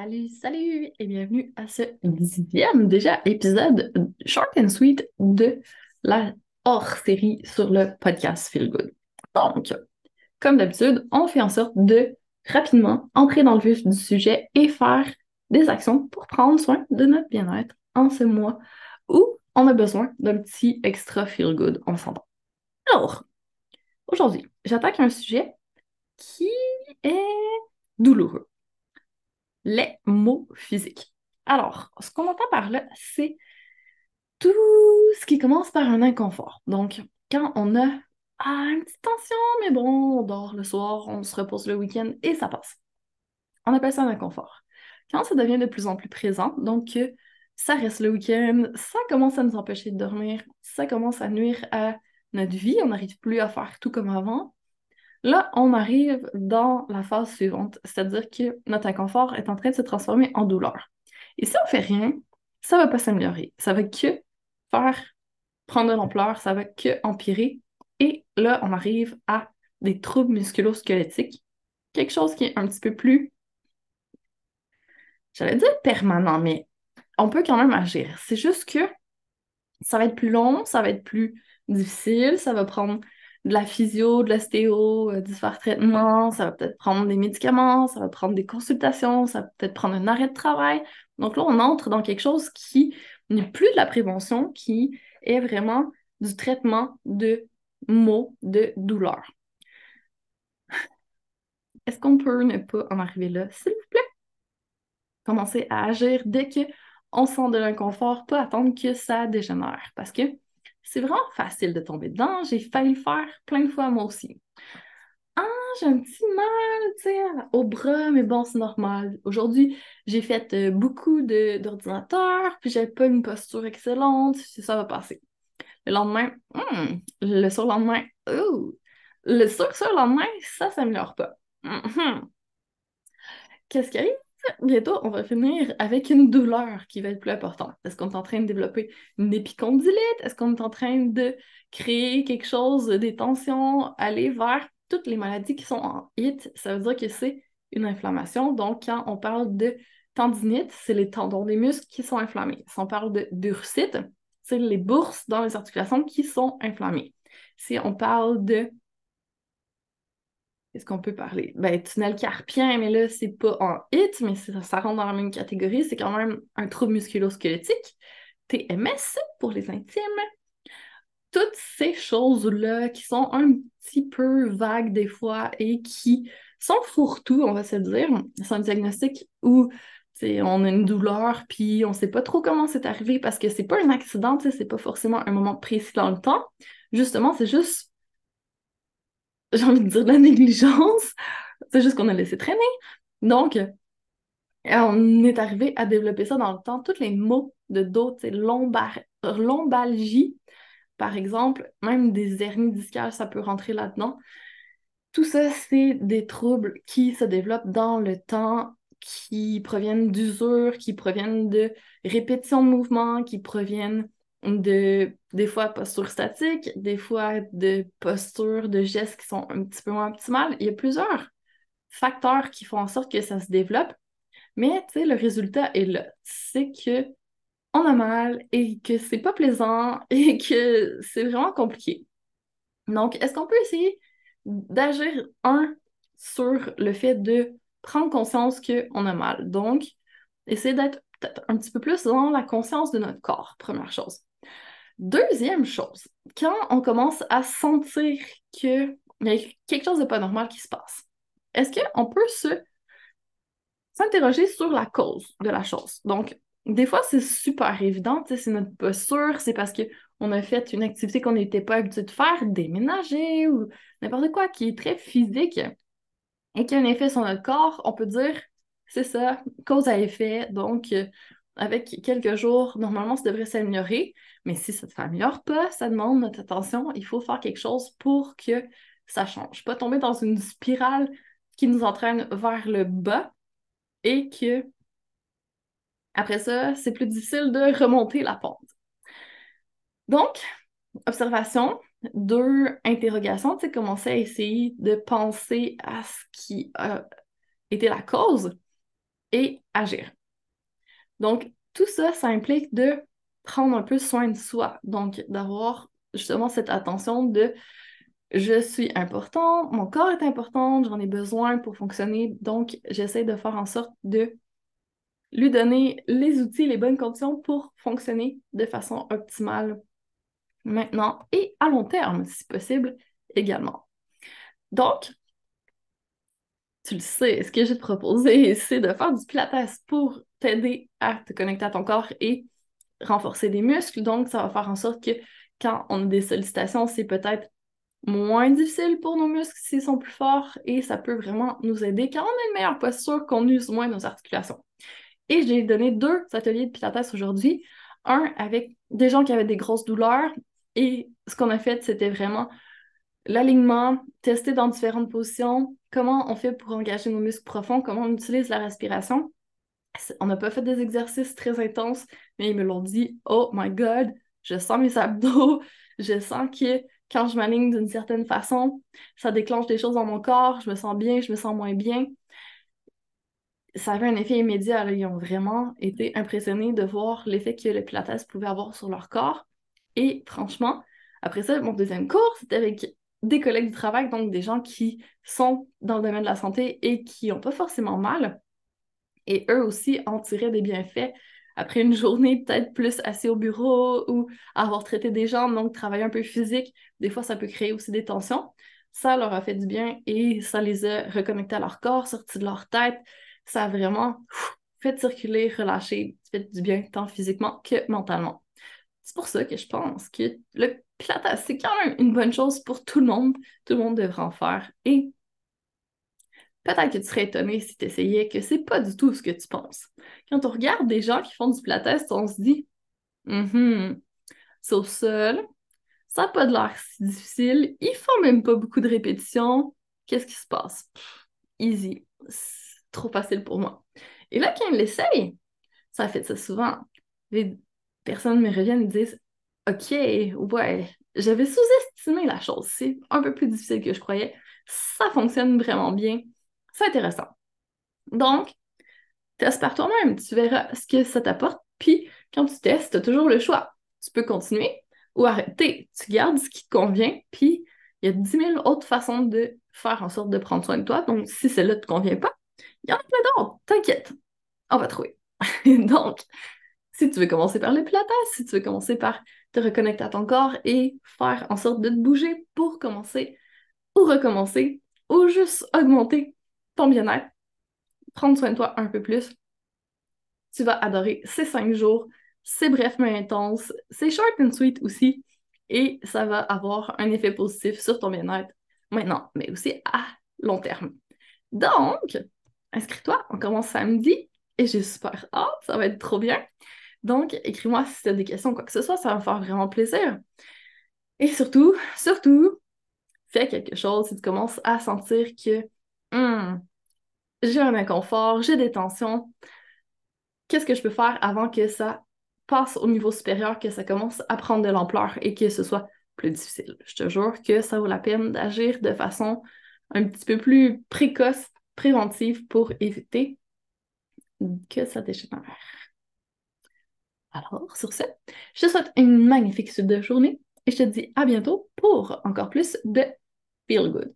Salut, salut et bienvenue à ce dixième déjà épisode short and sweet de la hors-série sur le podcast Feel Good. Donc, comme d'habitude, on fait en sorte de rapidement entrer dans le vif du sujet et faire des actions pour prendre soin de notre bien-être en ce mois où on a besoin d'un petit extra Feel Good, on s'entend. Alors, aujourd'hui, j'attaque un sujet qui est douloureux les mots physiques. Alors, ce qu'on entend par là, c'est tout ce qui commence par un inconfort. Donc, quand on a ah, une petite tension, mais bon, on dort le soir, on se repose le week-end et ça passe. On appelle ça un inconfort. Quand ça devient de plus en plus présent, donc ça reste le week-end, ça commence à nous empêcher de dormir, ça commence à nuire à notre vie, on n'arrive plus à faire tout comme avant, Là, on arrive dans la phase suivante, c'est-à-dire que notre inconfort est en train de se transformer en douleur. Et si on fait rien, ça va pas s'améliorer. Ça va que faire prendre de l'ampleur, ça va que empirer. Et là, on arrive à des troubles musculo-squelettiques, quelque chose qui est un petit peu plus, j'allais dire permanent, mais on peut quand même agir. C'est juste que ça va être plus long, ça va être plus difficile, ça va prendre de la physio, de l'ostéo, euh, divers traitements, ça va peut-être prendre des médicaments, ça va prendre des consultations, ça va peut-être prendre un arrêt de travail. Donc là, on entre dans quelque chose qui n'est plus de la prévention, qui est vraiment du traitement de maux, de douleur. Est-ce qu'on peut ne pas en arriver là, s'il vous plaît? Commencer à agir dès qu'on sent de l'inconfort, pas attendre que ça dégénère. Parce que c'est vraiment facile de tomber dedans. J'ai failli le faire plein de fois moi aussi. Ah, j'ai un petit mal, tu sais, au bras, mais bon, c'est normal. Aujourd'hui, j'ai fait euh, beaucoup d'ordinateurs, puis j'avais pas une posture excellente, ça va passer. Le lendemain, hmm, le surlendemain, oh, le sur-surlendemain, ça s'améliore pas. Hmm. Qu'est-ce qui arrive? Bientôt, on va finir avec une douleur qui va être plus importante. Est-ce qu'on est en train de développer une épicondylite? Est-ce qu'on est en train de créer quelque chose, des tensions, aller vers toutes les maladies qui sont en HIT? Ça veut dire que c'est une inflammation. Donc, quand on parle de tendinite, c'est les tendons des muscles qui sont inflammés. Si on parle de bursite, c'est les bourses dans les articulations qui sont inflammées. Si on parle de est-ce qu'on peut parler? Ben, tunnel carpien, mais là, c'est pas en HIT, mais ça, rentre dans la même catégorie. C'est quand même un trouble musculo-squelettique. TMS pour les intimes. Toutes ces choses-là qui sont un petit peu vagues des fois et qui sont fourre-tout, on va se dire. C'est un diagnostic où on a une douleur, puis on sait pas trop comment c'est arrivé parce que c'est pas un accident, c'est pas forcément un moment précis dans le temps. Justement, c'est juste j'ai envie de dire de la négligence. C'est juste qu'on a laissé traîner. Donc, on est arrivé à développer ça dans le temps. Tous les mots de dos, lombar lombalgie, par exemple, même des hernies discales, ça peut rentrer là-dedans. Tout ça, c'est des troubles qui se développent dans le temps, qui proviennent d'usure, qui proviennent de répétition de mouvements, qui proviennent de des fois posture statique, des fois de posture, de gestes qui sont un petit peu moins optimales. Il y a plusieurs facteurs qui font en sorte que ça se développe, mais tu sais, le résultat est là. C'est que on a mal et que c'est pas plaisant et que c'est vraiment compliqué. Donc, est-ce qu'on peut essayer d'agir, un, sur le fait de prendre conscience qu'on a mal? Donc, essayer d'être peut-être un petit peu plus dans la conscience de notre corps, première chose. Deuxième chose, quand on commence à sentir qu'il y a quelque chose de pas normal qui se passe, est-ce qu'on peut se s'interroger sur la cause de la chose? Donc, des fois, c'est super évident, c'est notre posture, c'est parce qu'on a fait une activité qu'on n'était pas habitué de faire, déménager ou n'importe quoi qui est très physique et qui a un effet sur notre corps, on peut dire, c'est ça, cause à effet, donc avec quelques jours, normalement, ça devrait s'améliorer. Mais si ça ne s'améliore pas, ça demande notre attention. Il faut faire quelque chose pour que ça change. Pas tomber dans une spirale qui nous entraîne vers le bas et que, après ça, c'est plus difficile de remonter la pente. Donc, observation. Deux, interrogations. Tu sais, commencer à essayer de penser à ce qui a été la cause et agir. Donc, tout ça, ça implique de prendre un peu soin de soi. Donc, d'avoir justement cette attention de je suis important, mon corps est important, j'en ai besoin pour fonctionner. Donc, j'essaie de faire en sorte de lui donner les outils, les bonnes conditions pour fonctionner de façon optimale maintenant et à long terme, si possible, également. Donc, tu le sais, ce que j'ai proposé, c'est de faire du pilates pour t'aider à te connecter à ton corps et renforcer des muscles. Donc, ça va faire en sorte que quand on a des sollicitations, c'est peut-être moins difficile pour nos muscles s'ils sont plus forts et ça peut vraiment nous aider quand on a une meilleure posture, qu'on use moins nos articulations. Et j'ai donné deux ateliers de pilates aujourd'hui. Un avec des gens qui avaient des grosses douleurs et ce qu'on a fait, c'était vraiment l'alignement, tester dans différentes positions, comment on fait pour engager nos muscles profonds, comment on utilise la respiration. On n'a pas fait des exercices très intenses, mais ils me l'ont dit, oh my god, je sens mes abdos, je sens que quand je m'aligne d'une certaine façon, ça déclenche des choses dans mon corps, je me sens bien, je me sens moins bien. Ça avait un effet immédiat. Ils ont vraiment été impressionnés de voir l'effet que le Pilates pouvait avoir sur leur corps. Et franchement, après ça, mon deuxième cours, c'était avec des collègues du travail, donc des gens qui sont dans le domaine de la santé et qui n'ont pas forcément mal. Et eux aussi en tiraient des bienfaits après une journée peut-être plus assis au bureau ou avoir traité des gens, donc travailler un peu physique. Des fois, ça peut créer aussi des tensions. Ça leur a fait du bien et ça les a reconnectés à leur corps, sortis de leur tête. Ça a vraiment fait circuler, relâcher, fait du bien tant physiquement que mentalement. C'est pour ça que je pense que le Pilates, c'est quand même une bonne chose pour tout le monde. Tout le monde devrait en faire. Et peut-être que tu serais étonné si tu essayais que c'est pas du tout ce que tu penses. Quand on regarde des gens qui font du Pilates, on se dit, hum, c'est au sol, ça n'a pas de l'air si difficile, ils font même pas beaucoup de répétitions. Qu'est-ce qui se passe? easy. Trop facile pour moi. Et là, quand ils l'essayent, ça fait ça souvent. Les personnes me reviennent et disent OK, ouais, j'avais sous-estimé la chose. C'est un peu plus difficile que je croyais. Ça fonctionne vraiment bien. C'est intéressant. Donc, teste par toi-même. Tu verras ce que ça t'apporte. Puis, quand tu testes, tu as toujours le choix. Tu peux continuer ou arrêter. Tu gardes ce qui te convient. Puis, il y a 10 000 autres façons de faire en sorte de prendre soin de toi. Donc, si celle-là ne te convient pas, il y en a plein d'autres. T'inquiète. On va trouver. Donc, si tu veux commencer par le pilates, si tu veux commencer par te reconnecter à ton corps et faire en sorte de te bouger pour commencer ou recommencer ou juste augmenter ton bien-être, prendre soin de toi un peu plus, tu vas adorer ces cinq jours. C'est bref mais intense, c'est short and sweet aussi et ça va avoir un effet positif sur ton bien-être maintenant, mais aussi à long terme. Donc, inscris-toi, on commence samedi et j'ai super hâte, ça va être trop bien. Donc, écris-moi si tu as des questions, quoi que ce soit, ça va me faire vraiment plaisir. Et surtout, surtout, fais quelque chose si tu commences à sentir que hmm, j'ai un inconfort, j'ai des tensions. Qu'est-ce que je peux faire avant que ça passe au niveau supérieur, que ça commence à prendre de l'ampleur et que ce soit plus difficile? Je te jure que ça vaut la peine d'agir de façon un petit peu plus précoce, préventive pour éviter que ça dégénère. Alors, sur ce, je te souhaite une magnifique suite de journée et je te dis à bientôt pour encore plus de Feel Good.